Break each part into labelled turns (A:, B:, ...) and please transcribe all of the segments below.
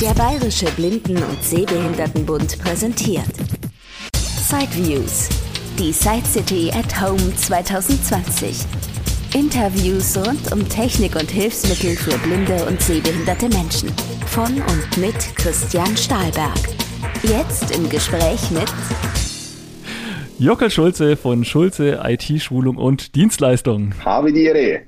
A: Der Bayerische Blinden- und Sehbehindertenbund präsentiert Sideviews, die Side City at Home 2020. Interviews rund um Technik und Hilfsmittel für blinde und sehbehinderte Menschen. Von und mit Christian Stahlberg. Jetzt im Gespräch mit
B: Jockel Schulze von Schulze IT-Schulung und Dienstleistung.
C: Habe die Ehre.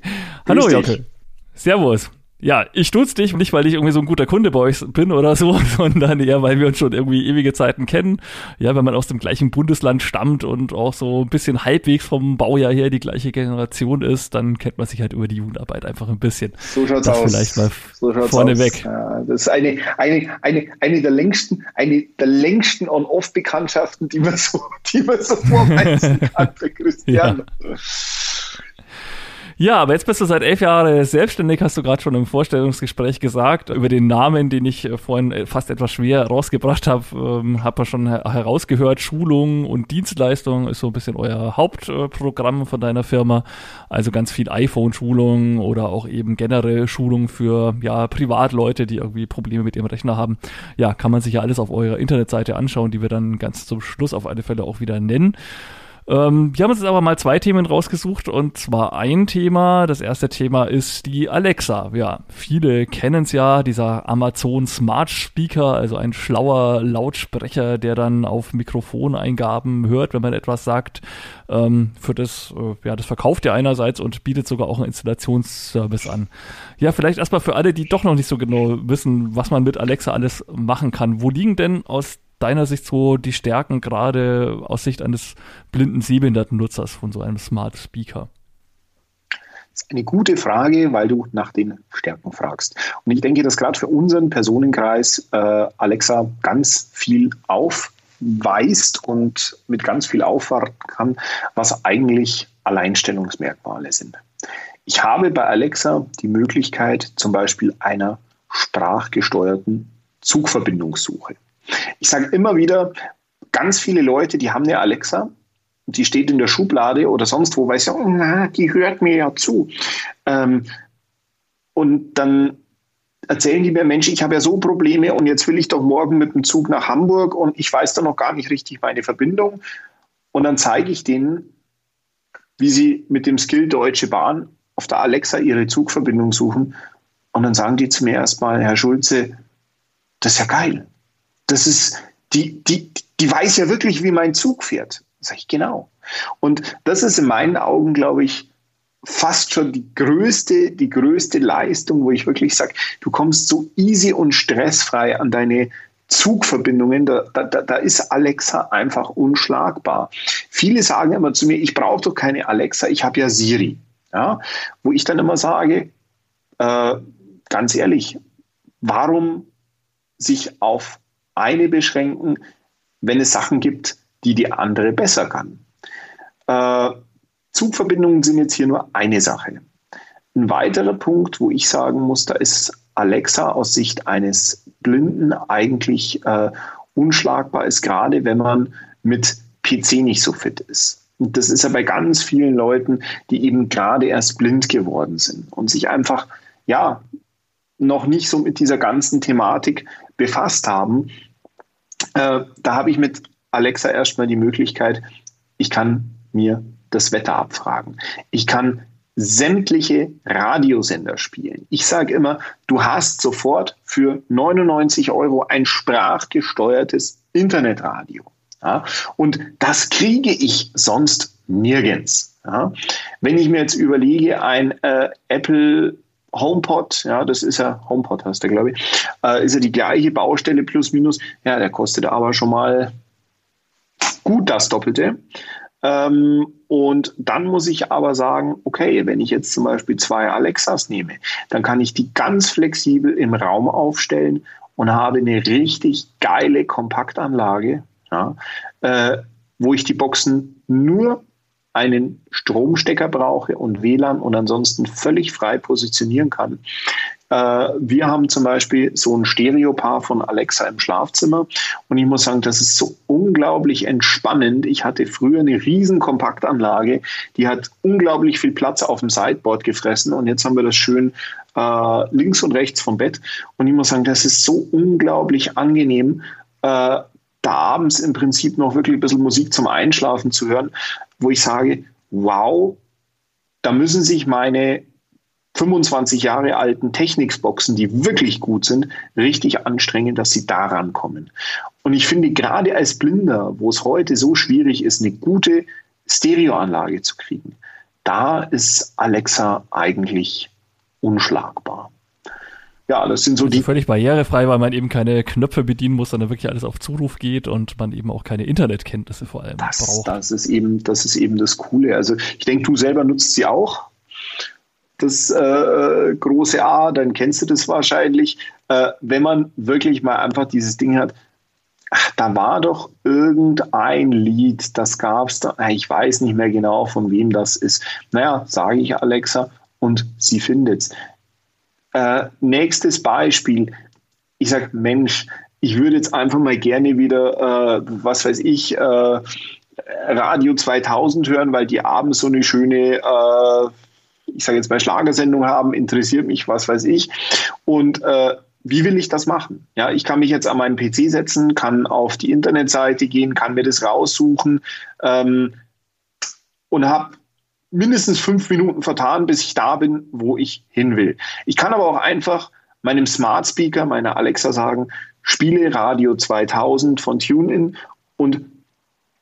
B: Hallo Jockel. Servus. Ja, ich stutz dich, nicht weil ich irgendwie so ein guter Kunde bei euch bin oder so, sondern eher, weil wir uns schon irgendwie ewige Zeiten kennen. Ja, wenn man aus dem gleichen Bundesland stammt und auch so ein bisschen halbwegs vom Baujahr her die gleiche Generation ist, dann kennt man sich halt über die Jugendarbeit einfach ein bisschen.
C: So schaut's das aus.
B: Vielleicht mal so vorneweg.
C: Ja, das ist eine, eine, eine, eine der längsten, eine der längsten On-Off-Bekanntschaften, die man so, die man so vorweisen kann für Christian. Ja.
B: Ja, aber jetzt bist du seit elf Jahren selbstständig, hast du gerade schon im Vorstellungsgespräch gesagt. Über den Namen, den ich äh, vorhin äh, fast etwas schwer rausgebracht habe, ähm, habe ich schon herausgehört. Schulung und Dienstleistung ist so ein bisschen euer Hauptprogramm von deiner Firma. Also ganz viel iPhone-Schulung oder auch eben generell Schulung für ja, Privatleute, die irgendwie Probleme mit ihrem Rechner haben. Ja, kann man sich ja alles auf eurer Internetseite anschauen, die wir dann ganz zum Schluss auf alle Fälle auch wieder nennen. Ähm, wir haben uns jetzt aber mal zwei Themen rausgesucht und zwar ein Thema. Das erste Thema ist die Alexa. Ja, viele kennen es ja, dieser Amazon Smart Speaker, also ein schlauer Lautsprecher, der dann auf Mikrofoneingaben hört, wenn man etwas sagt. Ähm, für das, äh, ja, das verkauft er einerseits und bietet sogar auch einen Installationsservice an. Ja, vielleicht erstmal für alle, die doch noch nicht so genau wissen, was man mit Alexa alles machen kann. Wo liegen denn aus deiner Sicht so die Stärken gerade aus Sicht eines blinden sehbehinderten Nutzers von so einem Smart Speaker?
C: Das ist eine gute Frage, weil du nach den Stärken fragst. Und ich denke, dass gerade für unseren Personenkreis äh, Alexa ganz viel aufweist und mit ganz viel aufwarten kann, was eigentlich Alleinstellungsmerkmale sind. Ich habe bei Alexa die Möglichkeit zum Beispiel einer sprachgesteuerten Zugverbindungssuche. Ich sage immer wieder, ganz viele Leute, die haben eine Alexa, die steht in der Schublade oder sonst wo, sie sagen, na, die hört mir ja zu. Ähm, und dann erzählen die mir, Mensch, ich habe ja so Probleme und jetzt will ich doch morgen mit dem Zug nach Hamburg und ich weiß da noch gar nicht richtig meine Verbindung. Und dann zeige ich denen, wie sie mit dem Skill Deutsche Bahn auf der Alexa ihre Zugverbindung suchen. Und dann sagen die zu mir erstmal, Herr Schulze, das ist ja geil das ist, die, die, die weiß ja wirklich, wie mein Zug fährt. Sag ich, genau. Und das ist in meinen Augen, glaube ich, fast schon die größte, die größte Leistung, wo ich wirklich sage, du kommst so easy und stressfrei an deine Zugverbindungen, da, da, da ist Alexa einfach unschlagbar. Viele sagen immer zu mir, ich brauche doch keine Alexa, ich habe ja Siri. Ja? Wo ich dann immer sage, äh, ganz ehrlich, warum sich auf eine beschränken, wenn es Sachen gibt, die die andere besser kann. Äh, Zugverbindungen sind jetzt hier nur eine Sache. Ein weiterer Punkt, wo ich sagen muss, da ist Alexa aus Sicht eines Blinden eigentlich äh, unschlagbar ist, gerade wenn man mit PC nicht so fit ist. Und das ist ja bei ganz vielen Leuten, die eben gerade erst blind geworden sind und sich einfach, ja, noch nicht so mit dieser ganzen Thematik befasst haben, äh, da habe ich mit Alexa erstmal die Möglichkeit, ich kann mir das Wetter abfragen. Ich kann sämtliche Radiosender spielen. Ich sage immer, du hast sofort für 99 Euro ein sprachgesteuertes Internetradio. Ja? Und das kriege ich sonst nirgends. Ja? Wenn ich mir jetzt überlege, ein äh, Apple HomePod, ja, das ist ja, HomePod heißt der, glaube ich, äh, ist ja die gleiche Baustelle plus minus. Ja, der kostet aber schon mal gut das Doppelte. Ähm, und dann muss ich aber sagen, okay, wenn ich jetzt zum Beispiel zwei Alexas nehme, dann kann ich die ganz flexibel im Raum aufstellen und habe eine richtig geile Kompaktanlage, ja, äh, wo ich die Boxen nur einen Stromstecker brauche und WLAN und ansonsten völlig frei positionieren kann. Äh, wir haben zum Beispiel so ein Stereopaar von Alexa im Schlafzimmer und ich muss sagen, das ist so unglaublich entspannend. Ich hatte früher eine riesen Kompaktanlage, die hat unglaublich viel Platz auf dem Sideboard gefressen und jetzt haben wir das schön äh, links und rechts vom Bett. Und ich muss sagen, das ist so unglaublich angenehm, äh, da abends im Prinzip noch wirklich ein bisschen Musik zum Einschlafen zu hören, wo ich sage, wow, da müssen sich meine 25 Jahre alten Technics-Boxen, die wirklich gut sind, richtig anstrengen, dass sie daran kommen. Und ich finde, gerade als Blinder, wo es heute so schwierig ist, eine gute Stereoanlage zu kriegen, da ist Alexa eigentlich unschlagbar.
B: Ja, das sind so also die. Völlig barrierefrei, weil man eben keine Knöpfe bedienen muss, sondern wirklich alles auf Zuruf geht und man eben auch keine Internetkenntnisse vor allem
C: das, braucht. Das ist eben, das ist eben das Coole. Also ich denke, du selber nutzt sie auch. Das äh, große A, dann kennst du das wahrscheinlich. Äh, wenn man wirklich mal einfach dieses Ding hat, ach, da war doch irgendein Lied, das gab es da, ich weiß nicht mehr genau, von wem das ist. Naja, sage ich Alexa und sie findet es. Äh, nächstes Beispiel. Ich sage, Mensch, ich würde jetzt einfach mal gerne wieder, äh, was weiß ich, äh, Radio 2000 hören, weil die abends so eine schöne, äh, ich sage jetzt mal Schlagersendung haben, interessiert mich, was weiß ich. Und äh, wie will ich das machen? Ja, ich kann mich jetzt an meinen PC setzen, kann auf die Internetseite gehen, kann mir das raussuchen ähm, und habe mindestens fünf Minuten vertan, bis ich da bin, wo ich hin will. Ich kann aber auch einfach meinem Smart Speaker, meiner Alexa sagen, spiele Radio 2000 von TuneIn und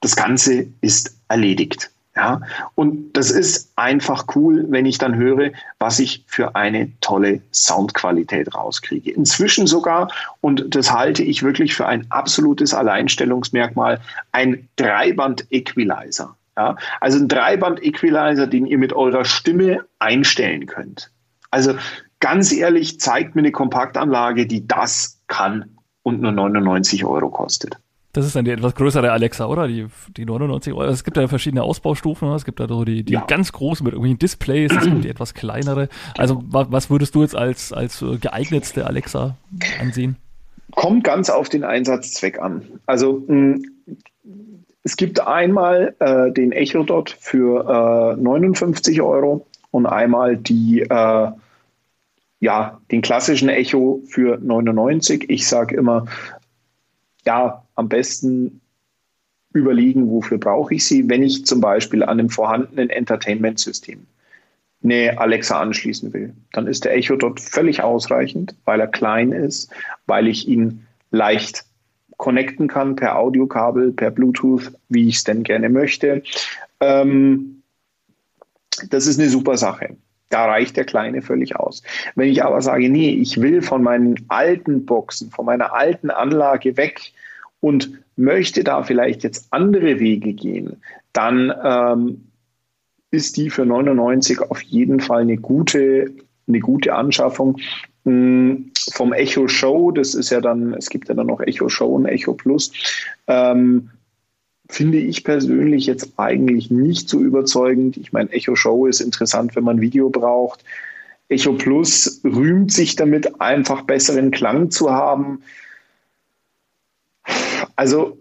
C: das Ganze ist erledigt. Ja, und das ist einfach cool, wenn ich dann höre, was ich für eine tolle Soundqualität rauskriege. Inzwischen sogar, und das halte ich wirklich für ein absolutes Alleinstellungsmerkmal, ein Dreiband-Equalizer. Ja? Also ein Dreiband-Equalizer, den ihr mit eurer Stimme einstellen könnt. Also ganz ehrlich, zeigt mir eine Kompaktanlage, die das kann und nur 99 Euro kostet.
B: Das ist dann die etwas größere Alexa, oder? Die, die 99 Euro. Es gibt ja verschiedene Ausbaustufen. Es gibt da so die, die ja. ganz großen mit irgendwelchen Displays, es gibt die etwas kleinere. Also was, würdest du jetzt als, als geeignetste Alexa ansehen?
C: Kommt ganz auf den Einsatzzweck an. Also mh, es gibt einmal äh, den Echo Dot für äh, 59 Euro und einmal die, äh, ja, den klassischen Echo für 99. Ich sage immer, ja, am besten überlegen, wofür brauche ich sie, wenn ich zum Beispiel an einem vorhandenen Entertainment-System eine Alexa anschließen will. Dann ist der Echo dort völlig ausreichend, weil er klein ist, weil ich ihn leicht connecten kann per Audiokabel, per Bluetooth, wie ich es denn gerne möchte. Ähm, das ist eine super Sache. Da reicht der Kleine völlig aus. Wenn ich aber sage, nee, ich will von meinen alten Boxen, von meiner alten Anlage weg und möchte da vielleicht jetzt andere Wege gehen, dann ähm, ist die für 99 auf jeden Fall eine gute, eine gute Anschaffung. Vom Echo Show, das ist ja dann, es gibt ja dann noch Echo Show und Echo Plus, ähm, finde ich persönlich jetzt eigentlich nicht so überzeugend. Ich meine, Echo Show ist interessant, wenn man Video braucht. Echo Plus rühmt sich damit, einfach besseren Klang zu haben. Also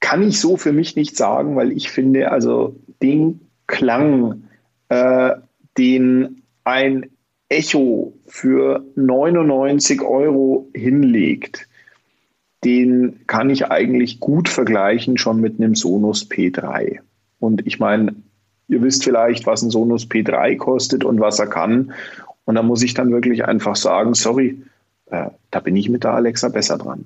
C: kann ich so für mich nicht sagen, weil ich finde, also den Klang, äh, den ein Echo für 99 Euro hinlegt, den kann ich eigentlich gut vergleichen schon mit einem Sonos P3. Und ich meine, ihr wisst vielleicht, was ein Sonos P3 kostet und was er kann. Und da muss ich dann wirklich einfach sagen, sorry, äh, da bin ich mit der Alexa besser dran.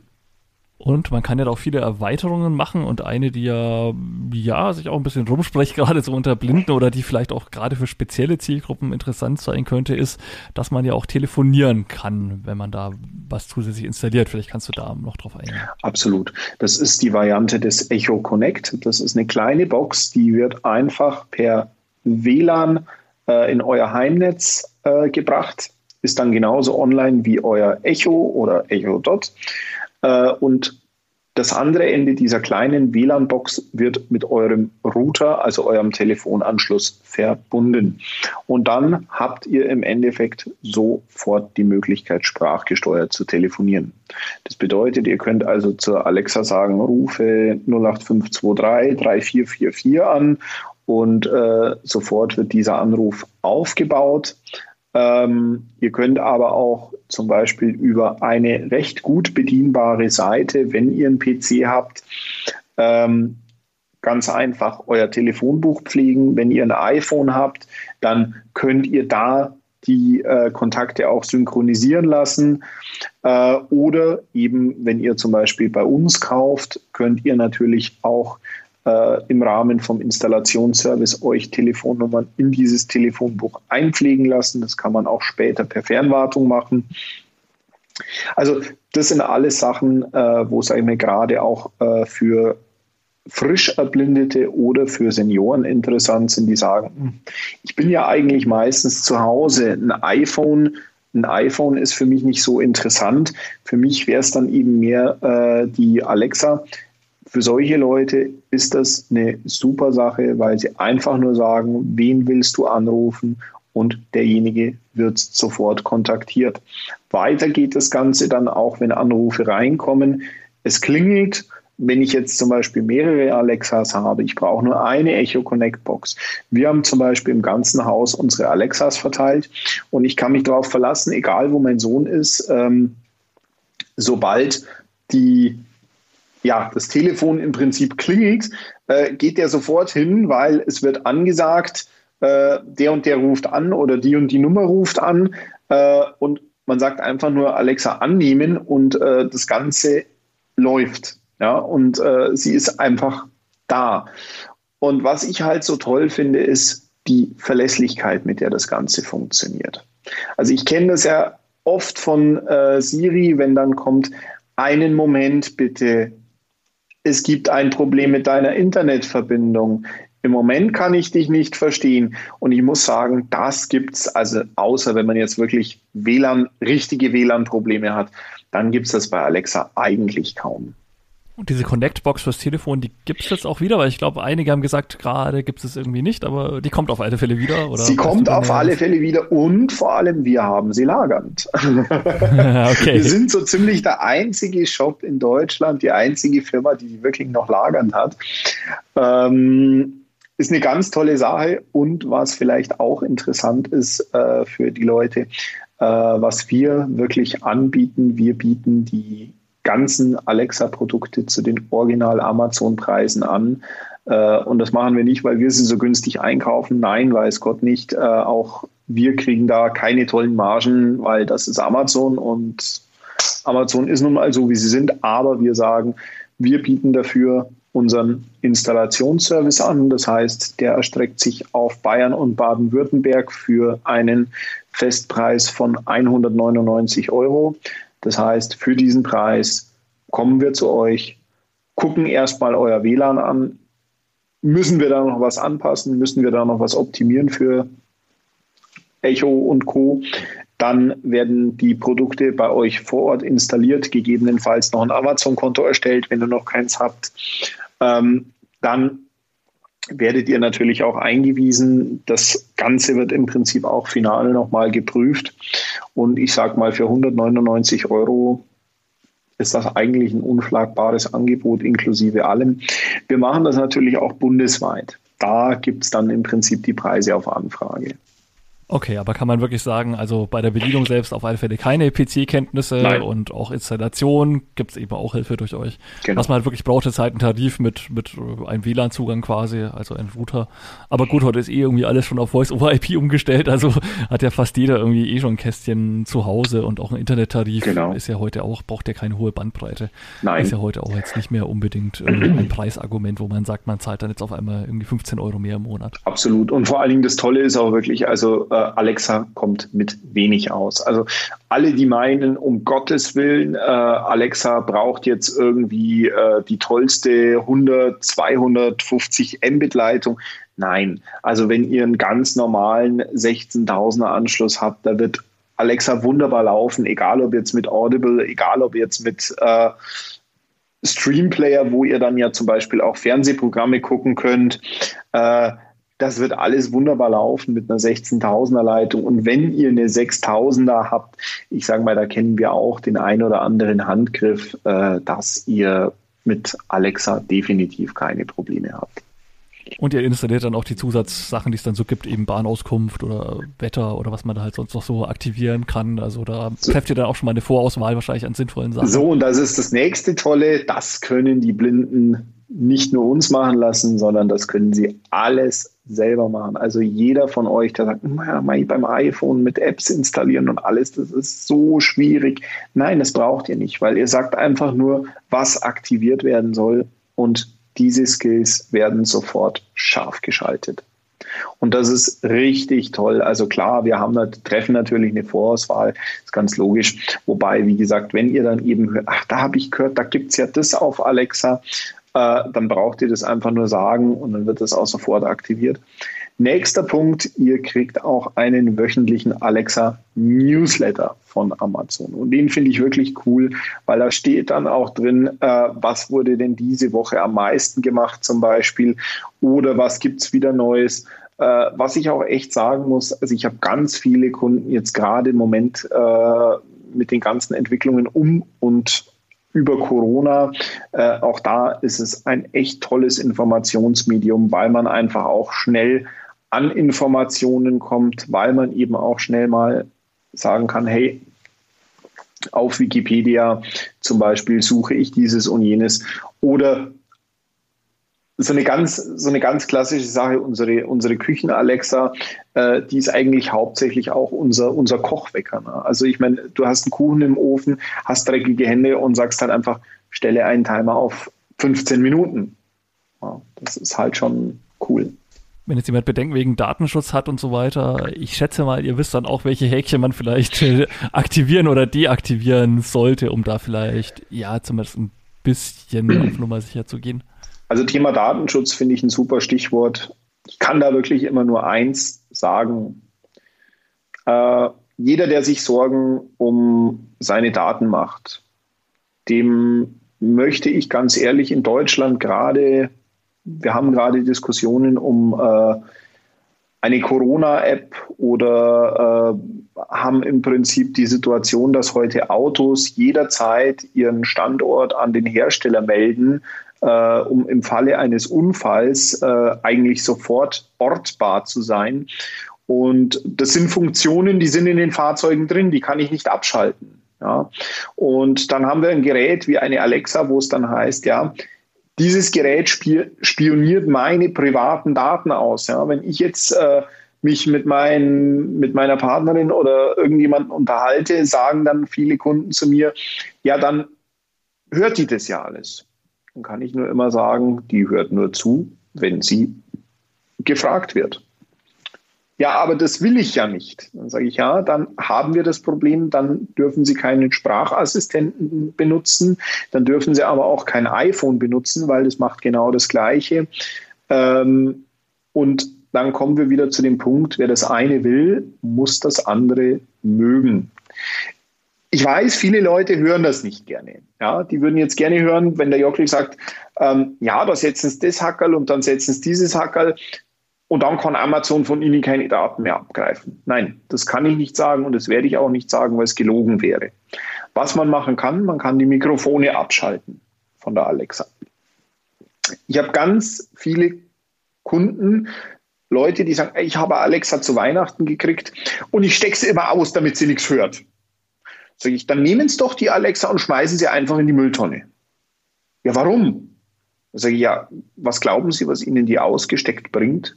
B: Und man kann ja auch viele Erweiterungen machen und eine, die ja, ja, sich auch ein bisschen rumspricht, gerade so unter Blinden oder die vielleicht auch gerade für spezielle Zielgruppen interessant sein könnte, ist, dass man ja auch telefonieren kann, wenn man da was zusätzlich installiert. Vielleicht kannst du da noch drauf eingehen.
C: Absolut. Das ist die Variante des Echo Connect. Das ist eine kleine Box, die wird einfach per WLAN äh, in euer Heimnetz äh, gebracht, ist dann genauso online wie euer Echo oder Echo Dot. Äh, und das andere Ende dieser kleinen WLAN-Box wird mit eurem Router, also eurem Telefonanschluss, verbunden. Und dann habt ihr im Endeffekt sofort die Möglichkeit, sprachgesteuert zu telefonieren. Das bedeutet, ihr könnt also zur Alexa sagen, rufe 08523 3444 an und äh, sofort wird dieser Anruf aufgebaut. Ähm, ihr könnt aber auch zum Beispiel über eine recht gut bedienbare Seite, wenn ihr einen PC habt, ähm, ganz einfach euer Telefonbuch pflegen. Wenn ihr ein iPhone habt, dann könnt ihr da die äh, Kontakte auch synchronisieren lassen. Äh, oder eben, wenn ihr zum Beispiel bei uns kauft, könnt ihr natürlich auch äh, im Rahmen vom Installationsservice euch Telefonnummern in dieses Telefonbuch einpflegen lassen. Das kann man auch später per Fernwartung machen. Also das sind alles Sachen, äh, wo, ich mir, gerade auch äh, für frisch Erblindete oder für Senioren interessant sind, die sagen, hm, ich bin ja eigentlich meistens zu Hause, ein iPhone, ein iPhone ist für mich nicht so interessant. Für mich wäre es dann eben mehr äh, die Alexa. Für solche Leute ist das eine super Sache, weil sie einfach nur sagen, wen willst du anrufen und derjenige wird sofort kontaktiert. Weiter geht das Ganze dann auch, wenn Anrufe reinkommen. Es klingelt wenn ich jetzt zum Beispiel mehrere Alexas habe, ich brauche nur eine Echo Connect Box. Wir haben zum Beispiel im ganzen Haus unsere Alexas verteilt und ich kann mich darauf verlassen, egal wo mein Sohn ist, ähm, sobald die ja, das Telefon im Prinzip klingelt, äh, geht der sofort hin, weil es wird angesagt, äh, der und der ruft an oder die und die Nummer ruft an äh, und man sagt einfach nur Alexa annehmen und äh, das Ganze läuft. Ja, und äh, sie ist einfach da. Und was ich halt so toll finde, ist die Verlässlichkeit, mit der das Ganze funktioniert. Also ich kenne das ja oft von äh, Siri, wenn dann kommt, einen Moment bitte, es gibt ein Problem mit deiner Internetverbindung. Im Moment kann ich dich nicht verstehen. Und ich muss sagen, das gibt es, also außer wenn man jetzt wirklich WLAN, richtige WLAN-Probleme hat, dann gibt es das bei Alexa eigentlich kaum.
B: Und diese Connect-Box fürs Telefon, die gibt es jetzt auch wieder, weil ich glaube, einige haben gesagt, gerade gibt es irgendwie nicht, aber die kommt auf alle Fälle wieder. Oder
C: sie kommt auf alle Fälle wieder und vor allem wir haben sie lagernd. okay. Wir sind so ziemlich der einzige Shop in Deutschland, die einzige Firma, die die wirklich noch lagernd hat. Ähm, ist eine ganz tolle Sache und was vielleicht auch interessant ist äh, für die Leute, äh, was wir wirklich anbieten, wir bieten die ganzen Alexa-Produkte zu den Original-Amazon-Preisen an. Äh, und das machen wir nicht, weil wir sie so günstig einkaufen. Nein, weiß Gott nicht. Äh, auch wir kriegen da keine tollen Margen, weil das ist Amazon und Amazon ist nun mal so, wie sie sind. Aber wir sagen, wir bieten dafür unseren Installationsservice an. Das heißt, der erstreckt sich auf Bayern und Baden-Württemberg für einen Festpreis von 199 Euro. Das heißt, für diesen Preis kommen wir zu euch, gucken erstmal euer WLAN an. Müssen wir da noch was anpassen? Müssen wir da noch was optimieren für Echo und Co.? Dann werden die Produkte bei euch vor Ort installiert, gegebenenfalls noch ein Amazon-Konto erstellt, wenn ihr noch keins habt. Ähm, dann werdet ihr natürlich auch eingewiesen. Das Ganze wird im Prinzip auch final nochmal geprüft. Und ich sage mal, für 199 Euro ist das eigentlich ein unschlagbares Angebot inklusive allem. Wir machen das natürlich auch bundesweit. Da gibt es dann im Prinzip die Preise auf Anfrage.
B: Okay, aber kann man wirklich sagen, also bei der Bedienung selbst auf alle Fälle keine PC-Kenntnisse und auch Installation gibt es eben auch Hilfe durch euch. Genau. Was man halt wirklich braucht, ist halt ein Tarif mit, mit einem WLAN-Zugang quasi, also ein Router. Aber gut, heute ist eh irgendwie alles schon auf Voice-over-IP umgestellt, also hat ja fast jeder irgendwie eh schon ein Kästchen zu Hause und auch ein Internettarif genau. ist ja heute auch, braucht ja keine hohe Bandbreite. Nein. Ist ja heute auch jetzt nicht mehr unbedingt äh, ein Preisargument, wo man sagt, man zahlt dann jetzt auf einmal irgendwie 15 Euro mehr im Monat.
C: Absolut. Und vor allen Dingen das Tolle ist auch wirklich, also äh, Alexa kommt mit wenig aus. Also alle, die meinen, um Gottes Willen, äh, Alexa braucht jetzt irgendwie äh, die tollste 100, 250 Mbit-Leitung. Nein, also wenn ihr einen ganz normalen 16.000er Anschluss habt, da wird Alexa wunderbar laufen, egal ob jetzt mit Audible, egal ob jetzt mit äh, Streamplayer, wo ihr dann ja zum Beispiel auch Fernsehprogramme gucken könnt. Äh, das wird alles wunderbar laufen mit einer 16.000er Leitung. Und wenn ihr eine 6.000er habt, ich sage mal, da kennen wir auch den ein oder anderen Handgriff, äh, dass ihr mit Alexa definitiv keine Probleme habt.
B: Und ihr installiert dann auch die Zusatzsachen, die es dann so gibt, eben Bahnauskunft oder Wetter oder was man da halt sonst noch so aktivieren kann. Also da so. trefft ihr dann auch schon mal eine Vorauswahl wahrscheinlich an sinnvollen Sachen.
C: So, und das ist das nächste Tolle. Das können die Blinden nicht nur uns machen lassen, sondern das können sie alles selber machen. Also jeder von euch, der sagt, naja, beim iPhone mit Apps installieren und alles, das ist so schwierig. Nein, das braucht ihr nicht, weil ihr sagt einfach nur, was aktiviert werden soll und diese Skills werden sofort scharf geschaltet. Und das ist richtig toll. Also klar, wir haben treffen natürlich eine Vorauswahl, ist ganz logisch. Wobei, wie gesagt, wenn ihr dann eben hört, ach, da habe ich gehört, da gibt es ja das auf Alexa, äh, dann braucht ihr das einfach nur sagen und dann wird das auch sofort aktiviert. Nächster Punkt, ihr kriegt auch einen wöchentlichen Alexa Newsletter von Amazon. Und den finde ich wirklich cool, weil da steht dann auch drin, äh, was wurde denn diese Woche am meisten gemacht zum Beispiel oder was gibt es wieder Neues. Äh, was ich auch echt sagen muss, also ich habe ganz viele Kunden jetzt gerade im Moment äh, mit den ganzen Entwicklungen um und über Corona. Äh, auch da ist es ein echt tolles Informationsmedium, weil man einfach auch schnell an Informationen kommt, weil man eben auch schnell mal sagen kann, hey, auf Wikipedia zum Beispiel suche ich dieses und jenes oder so eine ganz, so eine ganz klassische Sache, unsere, unsere Küchen-Alexa, äh, die ist eigentlich hauptsächlich auch unser, unser Kochwecker. Ne? Also ich meine, du hast einen Kuchen im Ofen, hast dreckige Hände und sagst halt einfach, stelle einen Timer auf 15 Minuten. Ja, das ist halt schon cool.
B: Wenn jetzt jemand Bedenken wegen Datenschutz hat und so weiter, ich schätze mal, ihr wisst dann auch, welche Häkchen man vielleicht aktivieren oder deaktivieren sollte, um da vielleicht, ja, zumindest ein bisschen auf Nummer sicher zu gehen.
C: Also Thema Datenschutz finde ich ein super Stichwort. Ich kann da wirklich immer nur eins sagen. Äh, jeder, der sich Sorgen um seine Daten macht, dem möchte ich ganz ehrlich in Deutschland gerade, wir haben gerade Diskussionen um äh, eine Corona-App oder äh, haben im Prinzip die Situation, dass heute Autos jederzeit ihren Standort an den Hersteller melden, äh, um im Falle eines Unfalls äh, eigentlich sofort ortbar zu sein. Und das sind Funktionen, die sind in den Fahrzeugen drin, die kann ich nicht abschalten. Ja. Und dann haben wir ein Gerät wie eine Alexa, wo es dann heißt, ja, dieses Gerät spioniert meine privaten Daten aus. Ja. Wenn ich jetzt äh, mich mit, mein, mit meiner Partnerin oder irgendjemandem unterhalte, sagen dann viele Kunden zu mir, ja, dann hört die das ja alles. Dann kann ich nur immer sagen, die hört nur zu, wenn sie gefragt wird. Ja, aber das will ich ja nicht. Dann sage ich, ja, dann haben wir das Problem, dann dürfen Sie keinen Sprachassistenten benutzen, dann dürfen Sie aber auch kein iPhone benutzen, weil das macht genau das Gleiche. Ähm, und dann kommen wir wieder zu dem Punkt, wer das eine will, muss das andere mögen ich weiß, viele Leute hören das nicht gerne. Ja, die würden jetzt gerne hören, wenn der Jockli sagt, ähm, ja, da setzen sie das Hackerl und dann setzen sie dieses Hackerl und dann kann Amazon von ihnen keine Daten mehr abgreifen. Nein, das kann ich nicht sagen und das werde ich auch nicht sagen, weil es gelogen wäre. Was man machen kann, man kann die Mikrofone abschalten von der Alexa. Ich habe ganz viele Kunden, Leute, die sagen, ich habe Alexa zu Weihnachten gekriegt und ich stecke sie immer aus, damit sie nichts hört. Sag ich, dann nehmen Sie doch die Alexa und schmeißen sie einfach in die Mülltonne. Ja, warum? Dann sage ich, ja, was glauben Sie, was Ihnen die ausgesteckt bringt?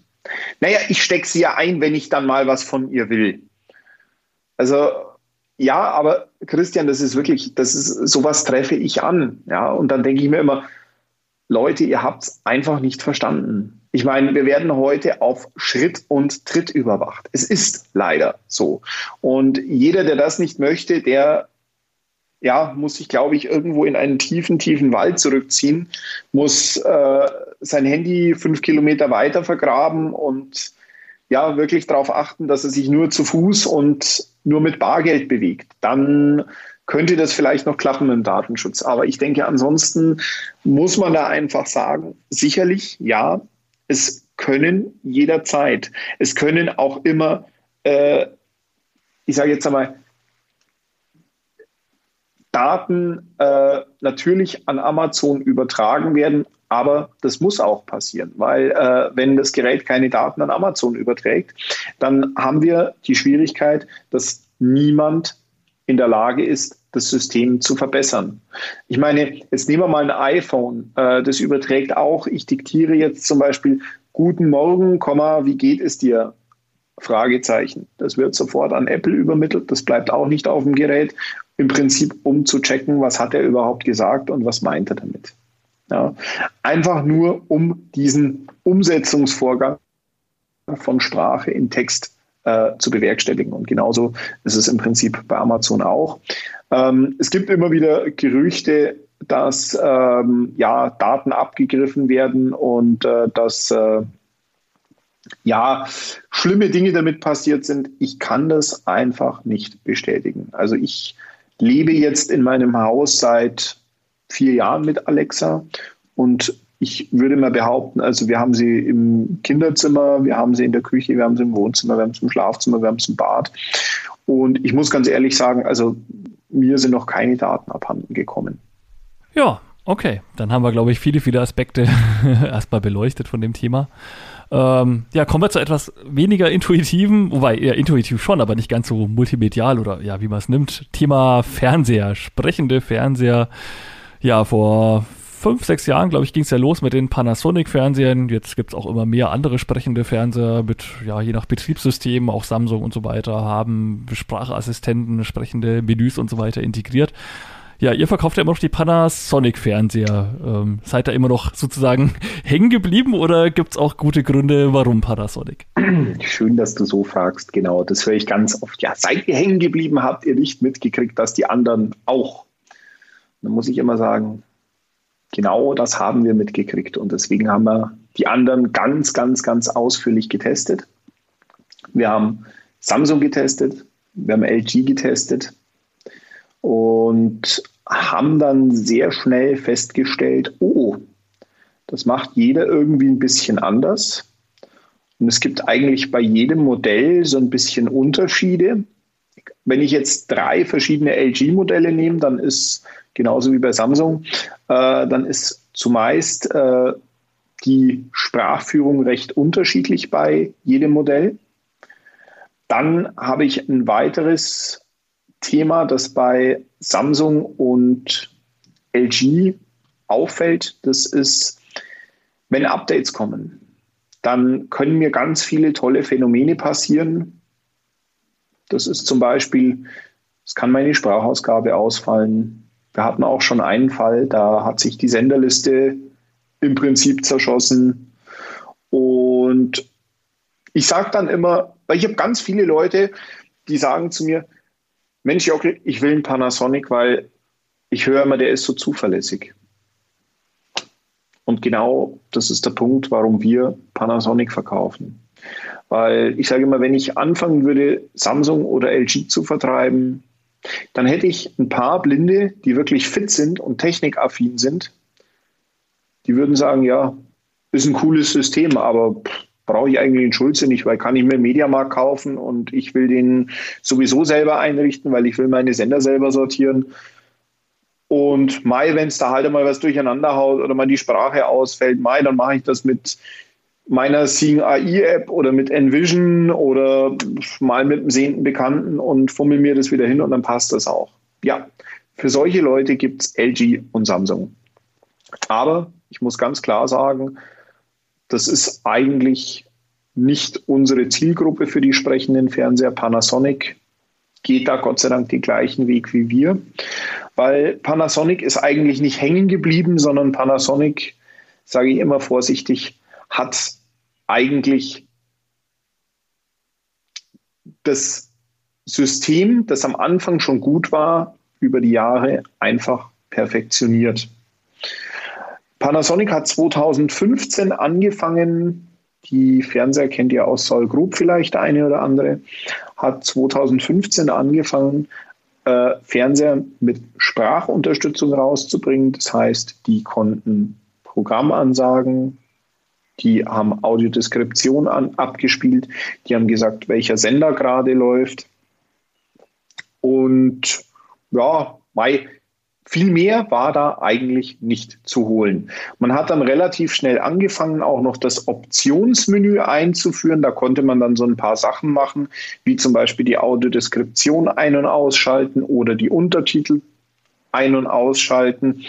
C: Naja, ich stecke sie ja ein, wenn ich dann mal was von ihr will. Also, ja, aber Christian, das ist wirklich, das ist, sowas treffe ich an. Ja, und dann denke ich mir immer, Leute, ihr habt es einfach nicht verstanden. Ich meine, wir werden heute auf Schritt und Tritt überwacht. Es ist leider so. Und jeder, der das nicht möchte, der ja, muss sich, glaube ich, irgendwo in einen tiefen, tiefen Wald zurückziehen, muss äh, sein Handy fünf Kilometer weiter vergraben und ja, wirklich darauf achten, dass er sich nur zu Fuß und nur mit Bargeld bewegt. Dann könnte das vielleicht noch klappen dem Datenschutz. Aber ich denke, ansonsten muss man da einfach sagen, sicherlich, ja, es können jederzeit, es können auch immer, äh, ich sage jetzt einmal, Daten äh, natürlich an Amazon übertragen werden, Aber das muss auch passieren, weil äh, wenn das Gerät keine Daten an Amazon überträgt, dann haben wir die Schwierigkeit, dass niemand in der Lage ist, das System zu verbessern. Ich meine, jetzt nehmen wir mal ein iPhone, äh, das überträgt auch, ich diktiere jetzt zum Beispiel Guten Morgen, wie geht es dir? Fragezeichen. Das wird sofort an Apple übermittelt, das bleibt auch nicht auf dem Gerät, im Prinzip um zu checken, was hat er überhaupt gesagt und was meint er damit. Ja. Einfach nur, um diesen Umsetzungsvorgang von Sprache in Text äh, zu bewerkstelligen. Und genauso ist es im Prinzip bei Amazon auch. Ähm, es gibt immer wieder Gerüchte, dass ähm, ja, Daten abgegriffen werden und äh, dass äh, ja, schlimme Dinge damit passiert sind. Ich kann das einfach nicht bestätigen. Also ich lebe jetzt in meinem Haus seit vier Jahren mit Alexa und ich würde mal behaupten, also wir haben sie im Kinderzimmer, wir haben sie in der Küche, wir haben sie im Wohnzimmer, wir haben sie im Schlafzimmer, wir haben sie im Bad. Und ich muss ganz ehrlich sagen, also mir sind noch keine Daten abhanden gekommen.
B: Ja, okay. Dann haben wir, glaube ich, viele, viele Aspekte erstmal beleuchtet von dem Thema. Ähm, ja, kommen wir zu etwas weniger intuitiven, wobei eher intuitiv schon, aber nicht ganz so multimedial oder ja, wie man es nimmt. Thema Fernseher, sprechende Fernseher. Ja, vor fünf, sechs Jahren, glaube ich, ging es ja los mit den Panasonic-Fernsehern. Jetzt gibt es auch immer mehr andere sprechende Fernseher mit, ja, je nach Betriebssystem, auch Samsung und so weiter, haben Sprachassistenten, sprechende Menüs und so weiter integriert. Ja, ihr verkauft ja immer noch die Panasonic-Fernseher. Ähm, seid ihr immer noch sozusagen hängen geblieben oder gibt es auch gute Gründe, warum Panasonic?
C: Schön, dass du so fragst. Genau, das höre ich ganz oft. Ja, seid ihr hängen geblieben, habt ihr nicht mitgekriegt, dass die anderen auch. Dann muss ich immer sagen, genau das haben wir mitgekriegt. Und deswegen haben wir die anderen ganz, ganz, ganz ausführlich getestet. Wir haben Samsung getestet, wir haben LG getestet und haben dann sehr schnell festgestellt, oh, das macht jeder irgendwie ein bisschen anders. Und es gibt eigentlich bei jedem Modell so ein bisschen Unterschiede. Wenn ich jetzt drei verschiedene LG-Modelle nehme, dann ist genauso wie bei Samsung, äh, dann ist zumeist äh, die Sprachführung recht unterschiedlich bei jedem Modell. Dann habe ich ein weiteres Thema, das bei Samsung und LG auffällt. Das ist, wenn Updates kommen, dann können mir ganz viele tolle Phänomene passieren. Das ist zum Beispiel, es kann meine Sprachausgabe ausfallen. Wir hatten auch schon einen Fall, da hat sich die Senderliste im Prinzip zerschossen. Und ich sage dann immer, weil ich habe ganz viele Leute, die sagen zu mir, Mensch, Jockel, ich will einen Panasonic, weil ich höre immer, der ist so zuverlässig. Und genau das ist der Punkt, warum wir Panasonic verkaufen. Weil ich sage immer, wenn ich anfangen würde, Samsung oder LG zu vertreiben, dann hätte ich ein paar Blinde, die wirklich fit sind und technikaffin sind. Die würden sagen, ja, ist ein cooles System, aber brauche ich eigentlich den Schulze nicht, weil kann ich mir Mediamarkt kaufen und ich will den sowieso selber einrichten, weil ich will meine Sender selber sortieren. Und Mai, wenn es da halt mal was durcheinander haut oder mal die Sprache ausfällt, Mai, dann mache ich das mit meiner Seeing AI App oder mit Envision oder mal mit einem sehenden Bekannten und fummel mir das wieder hin und dann passt das auch. Ja, für solche Leute gibt es LG und Samsung. Aber ich muss ganz klar sagen, das ist eigentlich nicht unsere Zielgruppe für die sprechenden Fernseher. Panasonic geht da Gott sei Dank den gleichen Weg wie wir, weil Panasonic ist eigentlich nicht hängen geblieben, sondern Panasonic, sage ich immer vorsichtig, hat eigentlich das System, das am Anfang schon gut war, über die Jahre einfach perfektioniert. Panasonic hat 2015 angefangen, die Fernseher kennt ihr aus Sol Group vielleicht, eine oder andere, hat 2015 angefangen, äh, Fernseher mit Sprachunterstützung rauszubringen. Das heißt, die konnten Programmansagen, die haben Audiodeskription an, abgespielt, die haben gesagt, welcher Sender gerade läuft. Und ja, Mai, viel mehr war da eigentlich nicht zu holen. Man hat dann relativ schnell angefangen, auch noch das Optionsmenü einzuführen. Da konnte man dann so ein paar Sachen machen, wie zum Beispiel die Audiodeskription ein- und ausschalten oder die Untertitel ein- und ausschalten.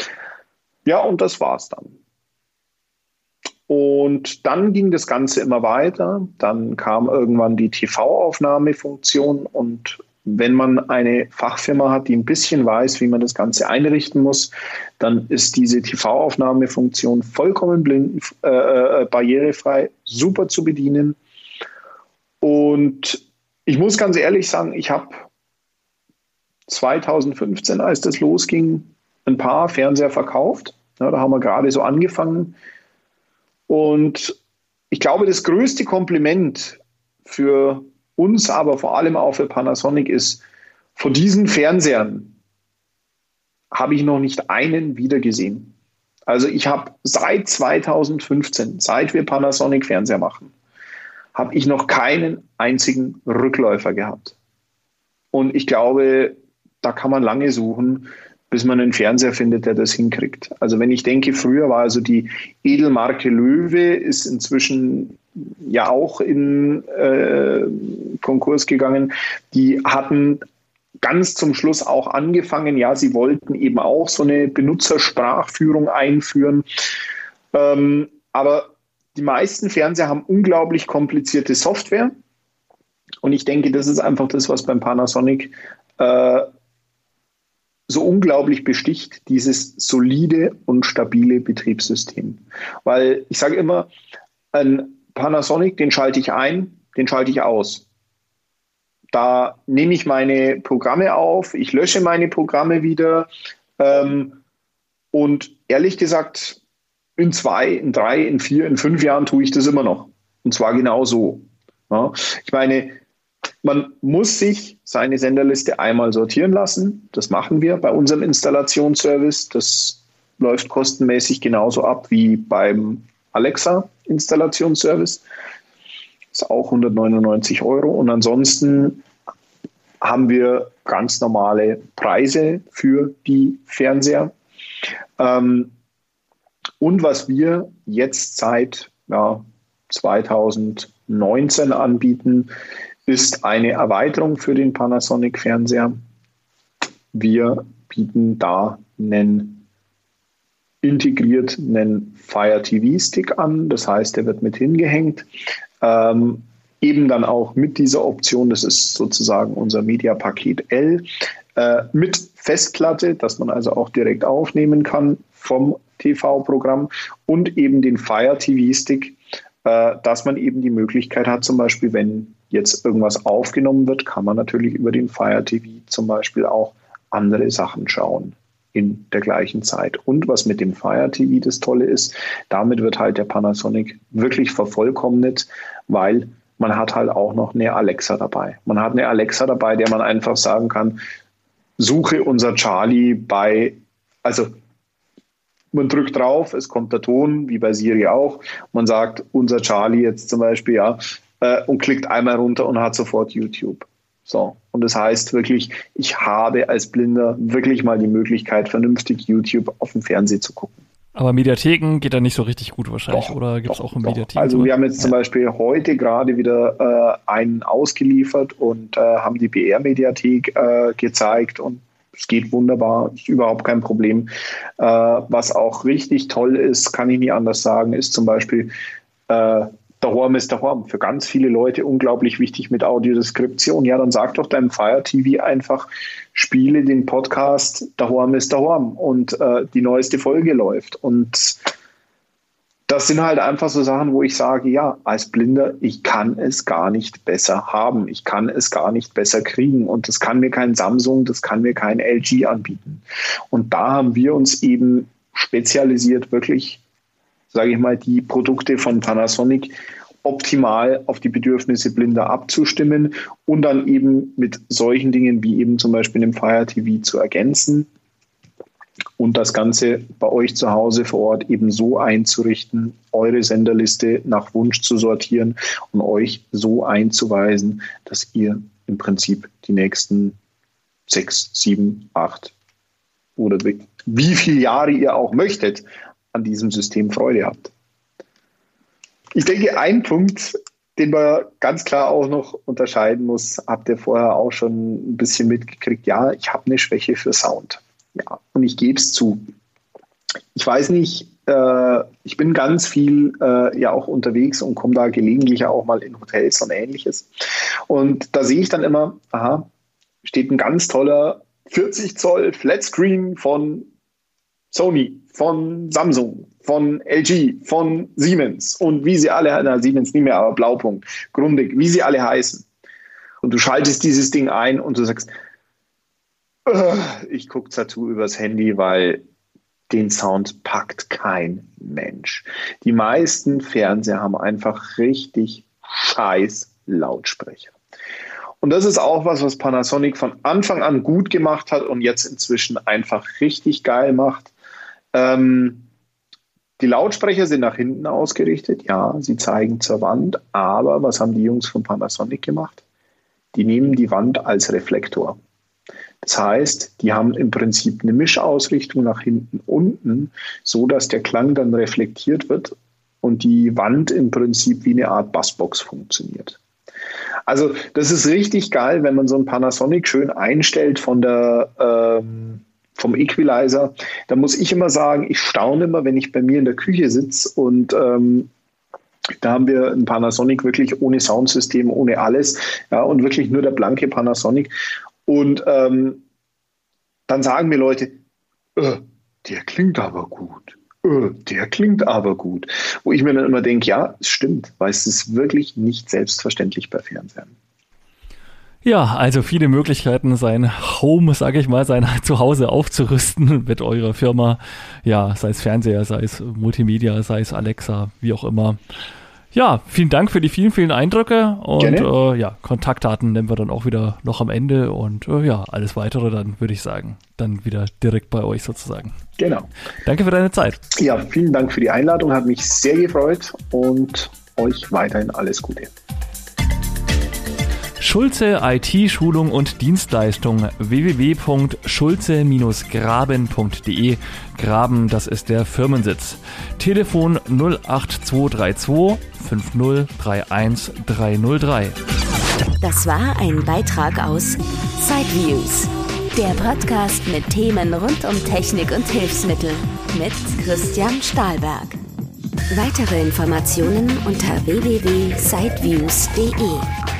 C: Ja, und das war's dann. Und dann ging das Ganze immer weiter. Dann kam irgendwann die TV-Aufnahmefunktion und wenn man eine Fachfirma hat, die ein bisschen weiß, wie man das Ganze einrichten muss, dann ist diese TV-Aufnahmefunktion vollkommen blind, äh, äh, barrierefrei, super zu bedienen. Und ich muss ganz ehrlich sagen, ich habe 2015, als das losging, ein paar Fernseher verkauft. Ja, da haben wir gerade so angefangen. Und ich glaube, das größte Kompliment für uns, aber vor allem auch für Panasonic ist, von diesen Fernsehern habe ich noch nicht einen wieder gesehen. Also ich habe seit 2015, seit wir Panasonic Fernseher machen, habe ich noch keinen einzigen Rückläufer gehabt. Und ich glaube, da kann man lange suchen, bis man einen Fernseher findet, der das hinkriegt. Also wenn ich denke, früher war also die Edelmarke Löwe, ist inzwischen ja auch in äh, Konkurs gegangen. Die hatten ganz zum Schluss auch angefangen, ja, sie wollten eben auch so eine Benutzersprachführung einführen. Ähm, aber die meisten Fernseher haben unglaublich komplizierte Software. Und ich denke, das ist einfach das, was beim Panasonic äh, so unglaublich besticht, dieses solide und stabile Betriebssystem. Weil ich sage immer, ein Panasonic, den schalte ich ein, den schalte ich aus. Da nehme ich meine Programme auf, ich lösche meine Programme wieder. Ähm, und ehrlich gesagt, in zwei, in drei, in vier, in fünf Jahren tue ich das immer noch. Und zwar genau so. Ja, ich meine, man muss sich seine Senderliste einmal sortieren lassen. Das machen wir bei unserem Installationsservice. Das läuft kostenmäßig genauso ab wie beim Alexa-Installationsservice. Ist auch 199 Euro. Und ansonsten haben wir ganz normale Preise für die Fernseher. Ähm, und was wir jetzt seit ja, 2019 anbieten, ist eine Erweiterung für den Panasonic-Fernseher. Wir bieten da einen integriert einen Fire TV Stick an. Das heißt, der wird mit hingehängt. Ähm, eben dann auch mit dieser Option, das ist sozusagen unser Media Paket L, äh, mit Festplatte, dass man also auch direkt aufnehmen kann vom TV-Programm und eben den Fire TV Stick, äh, dass man eben die Möglichkeit hat, zum Beispiel, wenn jetzt irgendwas aufgenommen wird, kann man natürlich über den Fire TV zum Beispiel auch andere Sachen schauen in der gleichen Zeit. Und was mit dem Fire TV das Tolle ist, damit wird halt der Panasonic wirklich vervollkommnet, weil man hat halt auch noch eine Alexa dabei. Man hat eine Alexa dabei, der man einfach sagen kann, suche unser Charlie bei, also man drückt drauf, es kommt der Ton, wie bei Siri auch. Man sagt, unser Charlie jetzt zum Beispiel, ja, äh, und klickt einmal runter und hat sofort YouTube. So. Und das heißt wirklich, ich habe als Blinder wirklich mal die Möglichkeit, vernünftig YouTube auf dem Fernsehen zu gucken.
B: Aber Mediatheken geht da nicht so richtig gut wahrscheinlich, doch, oder gibt es auch im Mediatheken?
C: Also wir haben jetzt ja. zum Beispiel heute gerade wieder äh, einen ausgeliefert und äh, haben die BR-Mediathek äh, gezeigt und es geht wunderbar, ist überhaupt kein Problem. Äh, was auch richtig toll ist, kann ich nie anders sagen, ist zum Beispiel äh, daheim ist daheim. Für ganz viele Leute unglaublich wichtig mit Audiodeskription. Ja, dann sag doch deinem Fire TV einfach, spiele den Podcast daheim ist daheim und äh, die neueste Folge läuft. Und das sind halt einfach so Sachen, wo ich sage, ja, als Blinder, ich kann es gar nicht besser haben. Ich kann es gar nicht besser kriegen. Und das kann mir kein Samsung, das kann mir kein LG anbieten. Und da haben wir uns eben spezialisiert, wirklich sage ich mal, die Produkte von Panasonic optimal auf die Bedürfnisse Blinder abzustimmen und dann eben mit solchen Dingen wie eben zum Beispiel dem Fire TV zu ergänzen und das Ganze bei euch zu Hause vor Ort eben so einzurichten, eure Senderliste nach Wunsch zu sortieren und euch so einzuweisen, dass ihr im Prinzip die nächsten sechs, sieben, acht oder wie viele Jahre ihr auch möchtet, an diesem System Freude habt. Ich denke, ein Punkt, den man ganz klar auch noch unterscheiden muss, habt ihr vorher auch schon ein bisschen mitgekriegt. Ja, ich habe eine Schwäche für Sound. Ja, und ich gebe es zu. Ich weiß nicht, äh, ich bin ganz viel äh, ja auch unterwegs und komme da gelegentlich auch mal in Hotels und ähnliches. Und da sehe ich dann immer, aha, steht ein ganz toller 40 Zoll Flatscreen von Sony, von Samsung, von LG, von Siemens und wie sie alle, na, Siemens nicht mehr, aber Blaupunkt, Grundig, wie sie alle heißen. Und du schaltest dieses Ding ein und du sagst, ich gucke dazu übers Handy, weil den Sound packt kein Mensch. Die meisten Fernseher haben einfach richtig scheiß Lautsprecher. Und das ist auch was, was Panasonic von Anfang an gut gemacht hat und jetzt inzwischen einfach richtig geil macht. Ähm, die Lautsprecher sind nach hinten ausgerichtet, ja, sie zeigen zur Wand, aber was haben die Jungs von Panasonic gemacht? Die nehmen die Wand als Reflektor. Das heißt, die haben im Prinzip eine Mischausrichtung nach hinten unten, so dass der Klang dann reflektiert wird und die Wand im Prinzip wie eine Art Bassbox funktioniert. Also das ist richtig geil, wenn man so ein Panasonic schön einstellt von der ähm, vom Equalizer. Da muss ich immer sagen, ich staune immer, wenn ich bei mir in der Küche sitze und ähm, da haben wir ein Panasonic wirklich ohne Soundsystem, ohne alles, ja, und wirklich nur der blanke Panasonic. Und ähm, dann sagen mir Leute, äh, der klingt aber gut. Äh, der klingt aber gut. Wo ich mir dann immer denke, ja, es stimmt, weil es ist wirklich nicht selbstverständlich bei Fernsehen.
B: Ja, also viele Möglichkeiten, sein Home, sage ich mal, sein Zuhause aufzurüsten mit eurer Firma. Ja, sei es Fernseher, sei es Multimedia, sei es Alexa, wie auch immer. Ja, vielen Dank für die vielen, vielen Eindrücke und äh, ja, Kontaktdaten nehmen wir dann auch wieder noch am Ende und äh, ja, alles weitere dann würde ich sagen, dann wieder direkt bei euch sozusagen.
C: Genau.
B: Danke für deine Zeit.
C: Ja, vielen Dank für die Einladung, hat mich sehr gefreut und euch weiterhin alles Gute.
B: Schulze IT Schulung und Dienstleistung www.schulze-graben.de Graben, das ist der Firmensitz. Telefon 08232 5031303.
A: Das war ein Beitrag aus Sideviews, der Podcast mit Themen rund um Technik und Hilfsmittel mit Christian Stahlberg. Weitere Informationen unter www.sideviews.de.